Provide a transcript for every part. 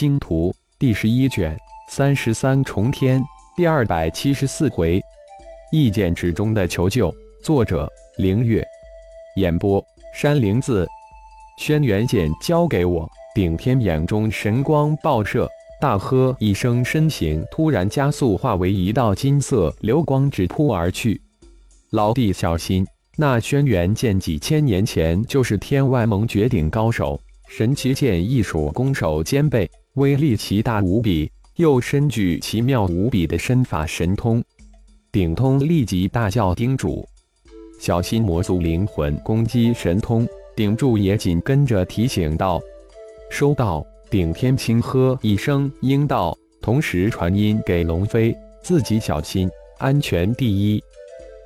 星图》第十一卷三十三重天第二百七十四回，意剑之中的求救。作者：凌月。演播：山灵子。轩辕剑交给我。顶天眼中神光爆射，大喝一声，身形突然加速，化为一道金色流光，直扑而去。老弟小心！那轩辕剑几千年前就是天外盟绝顶高手，神奇剑艺术攻守兼备，威力奇大无比，又身具奇妙无比的身法神通。顶通立即大叫叮嘱：“小心魔族灵魂攻击神通！”顶柱也紧跟着提醒道。收到，顶天轻喝一声，应道，同时传音给龙飞，自己小心，安全第一。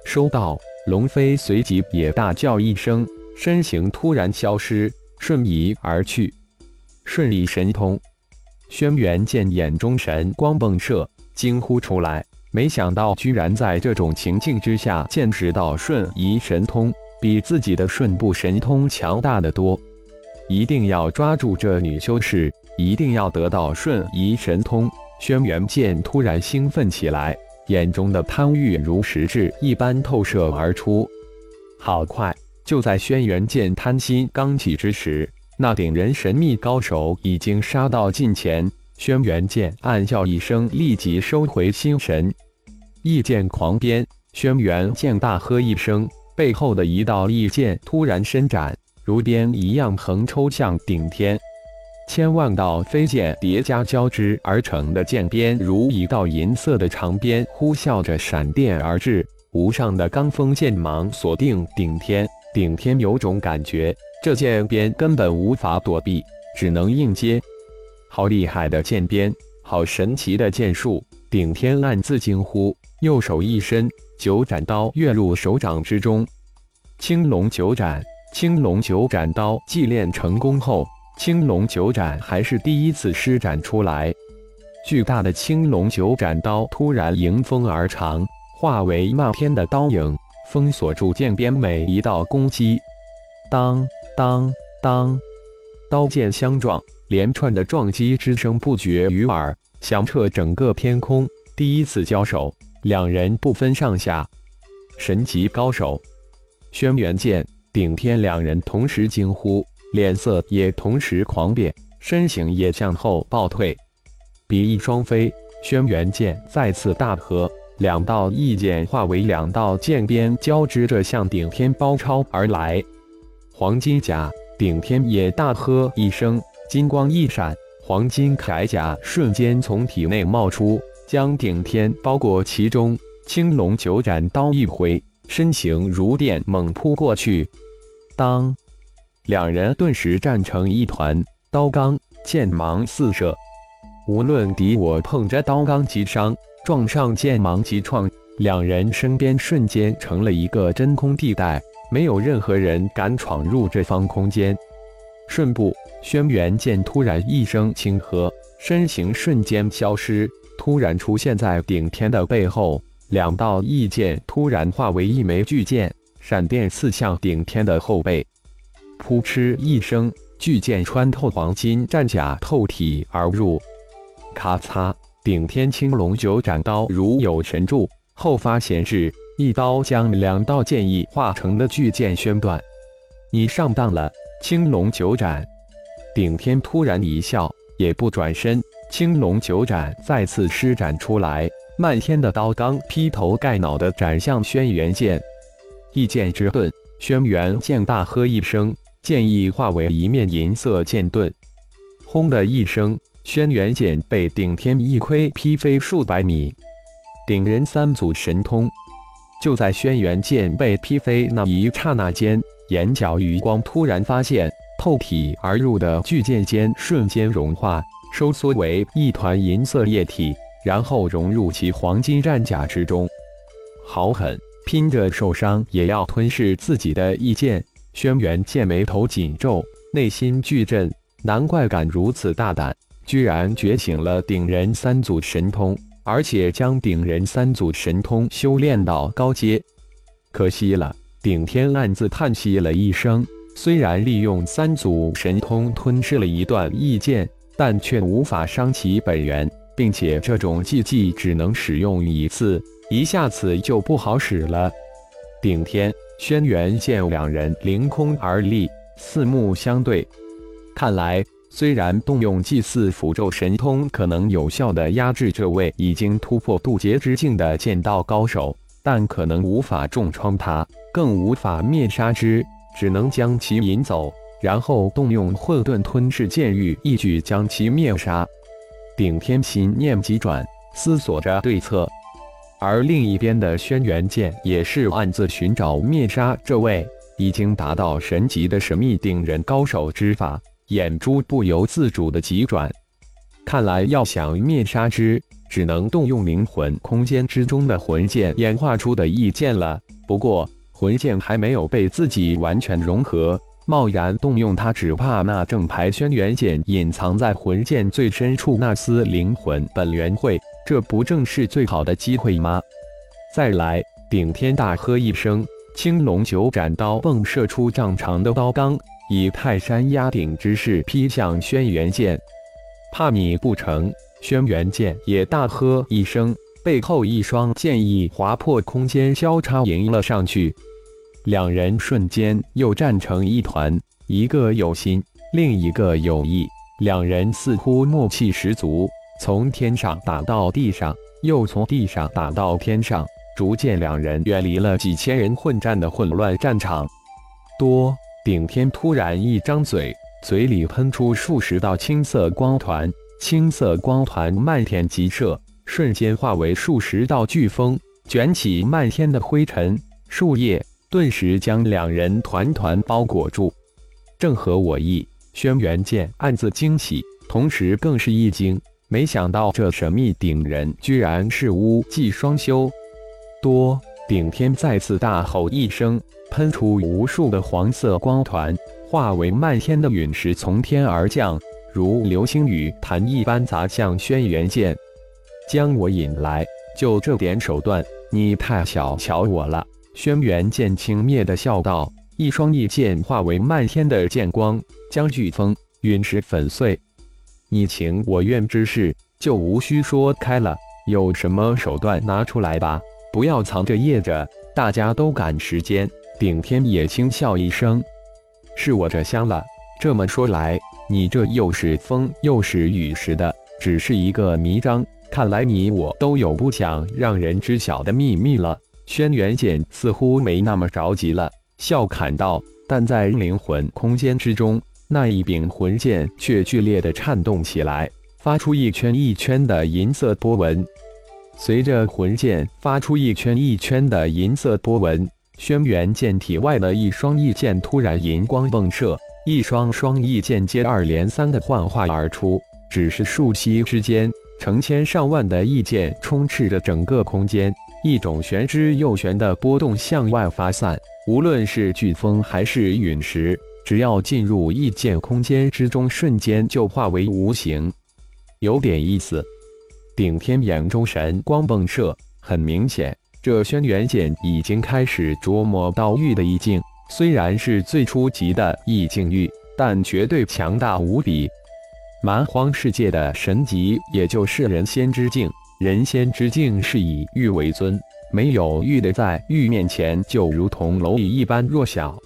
收到，龙飞随即也大叫一声，身形突然消失，瞬移而去。顺利神通，轩辕剑眼中神光迸射，惊呼出来，没想到居然在这种情境之下见识到瞬移神通，比自己的瞬步神通强大的多。一定要抓住这女修士，一定要得到瞬移神通。轩辕剑突然兴奋起来，眼中的贪欲如实质一般透射而出。好快！就在轩辕剑贪心刚起之时，那顶人神秘高手已经杀到近前。轩辕剑暗笑一声，立即收回心神，异剑狂鞭。轩辕剑大喝一声，背后的一道异剑突然伸展。如鞭一样横抽向顶天，千万道飞剑叠加交织而成的剑鞭，如一道银色的长鞭，呼啸着闪电而至。无上的罡风剑芒锁定顶天，顶天有种感觉，这剑鞭根本无法躲避，只能硬接。好厉害的剑鞭，好神奇的剑术！顶天暗自惊呼，右手一伸，九斩刀跃入手掌之中，青龙九斩。青龙九斩刀祭炼成功后，青龙九斩还是第一次施展出来。巨大的青龙九斩刀突然迎风而长，化为漫天的刀影，封锁住剑边每一道攻击。当当当，刀剑相撞，连串的撞击之声不绝于耳，响彻整个天空。第一次交手，两人不分上下。神级高手，轩辕剑。顶天两人同时惊呼，脸色也同时狂变，身形也向后暴退。比翼双飞，轩辕剑再次大喝，两道异剑化为两道剑鞭，交织着向顶天包抄而来。黄金甲，顶天也大喝一声，金光一闪，黄金铠甲瞬间从体内冒出，将顶天包裹其中。青龙九斩刀一挥，身形如电猛扑过去。当，两人顿时战成一团，刀罡剑芒四射，无论敌我碰着刀罡即伤，撞上剑芒即创，两人身边瞬间成了一个真空地带，没有任何人敢闯入这方空间。瞬步，轩辕剑突然一声轻喝，身形瞬间消失，突然出现在顶天的背后，两道异剑突然化为一枚巨剑。闪电刺向顶天的后背，扑哧一声，巨剑穿透黄金战甲，透体而入。咔嚓！顶天青龙九斩刀如有神助，后发先至，一刀将两道剑意化成的巨剑宣断。你上当了，青龙九斩！顶天突然一笑，也不转身，青龙九斩再次施展出来，漫天的刀罡劈头盖脑的斩向轩辕剑。一剑之盾，轩辕剑大喝一声，剑意化为一面银色剑盾。轰的一声，轩辕剑被顶天一盔劈飞数百米。顶人三祖神通，就在轩辕剑被劈飞那一刹那间，眼角余光突然发现，透体而入的巨剑尖瞬间融化，收缩为一团银色液体，然后融入其黄金战甲之中。好狠！拼着受伤也要吞噬自己的意剑，轩辕剑眉头紧皱，内心巨震，难怪敢如此大胆，居然觉醒了顶人三祖神通，而且将顶人三祖神通修炼到高阶。可惜了，顶天暗自叹息了一声，虽然利用三祖神通吞噬了一段异剑，但却无法伤其本源，并且这种技技只能使用一次，一下子就不好使了。顶天、轩辕剑两人凌空而立，四目相对。看来，虽然动用祭祀符咒神通可能有效的压制这位已经突破渡劫之境的剑道高手，但可能无法重创他，更无法灭杀之，只能将其引走。然后动用混沌吞噬剑域，一举将其灭杀。顶天心念急转，思索着对策。而另一边的轩辕剑也是暗自寻找灭杀这位已经达到神级的神秘顶人高手之法，眼珠不由自主的急转。看来要想灭杀之，只能动用灵魂空间之中的魂剑演化出的异剑了。不过魂剑还没有被自己完全融合。贸然动用它，只怕那正牌轩辕剑隐藏在魂剑最深处那丝灵魂本源会，这不正是最好的机会吗？再来！顶天大喝一声，青龙九斩刀迸射出丈长的刀罡，以泰山压顶之势劈向轩辕剑。怕你不成！轩辕剑也大喝一声，背后一双剑意划破空间，交叉迎了上去。两人瞬间又战成一团，一个有心，另一个有意。两人似乎默契十足，从天上打到地上，又从地上打到天上，逐渐两人远离了几千人混战的混乱战场。多顶天突然一张嘴，嘴里喷出数十道青色光团，青色光团漫天急射，瞬间化为数十道飓风，卷起漫天的灰尘、树叶。顿时将两人团团包裹住，正合我意。轩辕剑暗自惊喜，同时更是一惊，没想到这神秘顶人居然是巫技双修。多顶天再次大吼一声，喷出无数的黄色光团，化为漫天的陨石从天而降，如流星雨弹一般砸向轩辕剑。将我引来，就这点手段，你太小瞧我了。轩辕剑轻蔑的笑道：“一双异剑化为漫天的剑光，将飓风、陨石粉碎。你情我愿之事，就无需说开了。有什么手段拿出来吧，不要藏着掖着。大家都赶时间。”顶天也轻笑一声：“是我这香了。这么说来，你这又是风又是雨时的，只是一个迷章。看来你我都有不想让人知晓的秘密了。”轩辕剑似乎没那么着急了，笑侃道：“但在灵魂空间之中，那一柄魂剑却剧烈的颤动起来，发出一圈一圈的银色波纹。随着魂剑发出一圈一圈的银色波纹，轩辕剑体外的一双异剑突然银光迸射，一双双异剑接二连三的幻化而出。只是数息之间，成千上万的异剑充斥着整个空间。”一种玄之又玄的波动向外发散，无论是飓风还是陨石，只要进入异剑空间之中，瞬间就化为无形。有点意思。顶天眼中神光迸射，很明显，这轩辕剑已经开始琢磨到玉的意境。虽然是最初级的意境玉，但绝对强大无比。蛮荒世界的神级，也就是人仙之境。人仙之境是以玉为尊，没有玉的在玉面前就如同蝼蚁一般弱小。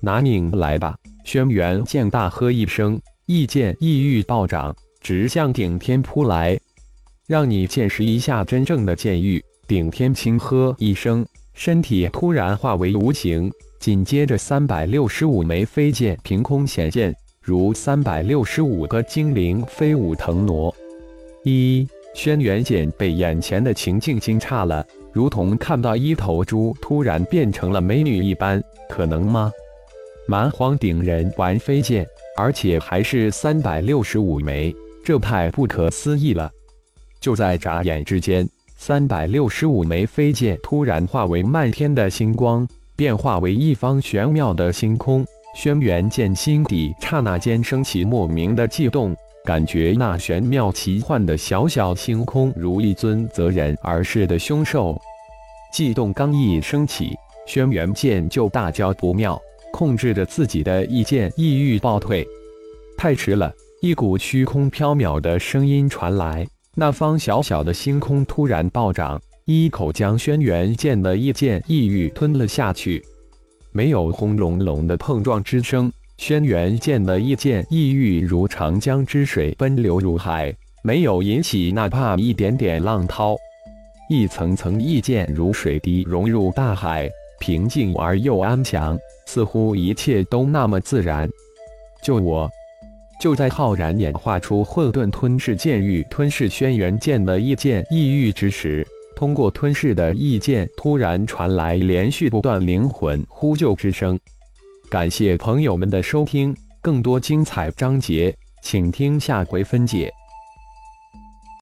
拿命来吧！轩辕剑大喝一声，一剑异玉暴涨，直向顶天扑来。让你见识一下真正的剑玉！顶天轻喝一声，身体突然化为无形，紧接着三百六十五枚飞剑凭空显现，如三百六十五个精灵飞舞腾挪。一。轩辕剑被眼前的情境惊诧了，如同看到一头猪突然变成了美女一般，可能吗？蛮荒顶人玩飞剑，而且还是三百六十五枚，这太不可思议了！就在眨眼之间，三百六十五枚飞剑突然化为漫天的星光，变化为一方玄妙的星空。轩辕剑心底刹那间升起莫名的悸动。感觉那玄妙奇幻的小小星空，如一尊择人而噬的凶兽。悸动刚一升起，轩辕剑就大叫不妙，控制着自己的意剑意欲暴退。太迟了，一股虚空缥缈的声音传来，那方小小的星空突然暴涨，一口将轩辕剑的一剑异域吞了下去。没有轰隆隆的碰撞之声，轩辕剑的一剑异域如长江之水奔流入海，没有引起哪怕一点点浪涛。一层层异剑如水滴融入大海，平静而又安详，似乎一切都那么自然。救我！就在浩然演化出混沌吞噬剑域吞噬轩辕剑的异剑异域之时，通过吞噬的异剑突然传来连续不断灵魂呼救之声。感谢朋友们的收听，更多精彩章节，请听下回分解。